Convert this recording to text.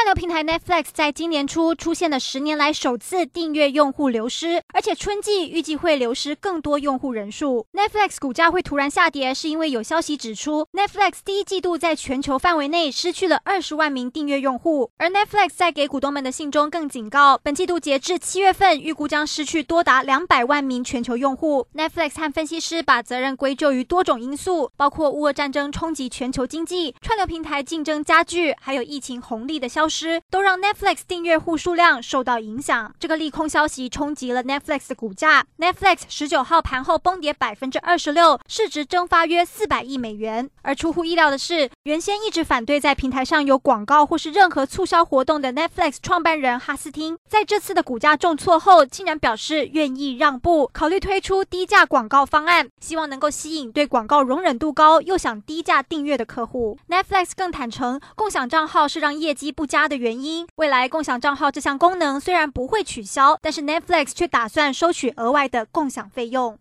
串流平台 Netflix 在今年初出现了十年来首次订阅用户流失，而且春季预计会流失更多用户人数。Netflix 股价会突然下跌，是因为有消息指出，Netflix 第一季度在全球范围内失去了二十万名订阅用户，而 Netflix 在给股东们的信中更警告，本季度截至七月份，预估将失去多达两百万名全球用户。Netflix 和分析师把责任归咎于多种因素，包括乌俄战争冲击全球经济、串流平台竞争加剧，还有疫情红利的消消失都让 Netflix 订阅户数量受到影响。这个利空消息冲击了 Netflix 的股价。Netflix 十九号盘后崩跌百分之二十六，市值蒸发约四百亿美元。而出乎意料的是，原先一直反对在平台上有广告或是任何促销活动的 Netflix 创办人哈斯汀，在这次的股价重挫后，竟然表示愿意让步，考虑推出低价广告方案，希望能够吸引对广告容忍度高又想低价订阅的客户。Netflix 更坦承，共享账号是让业绩不佳的原因，未来共享账号这项功能虽然不会取消，但是 Netflix 却打算收取额外的共享费用。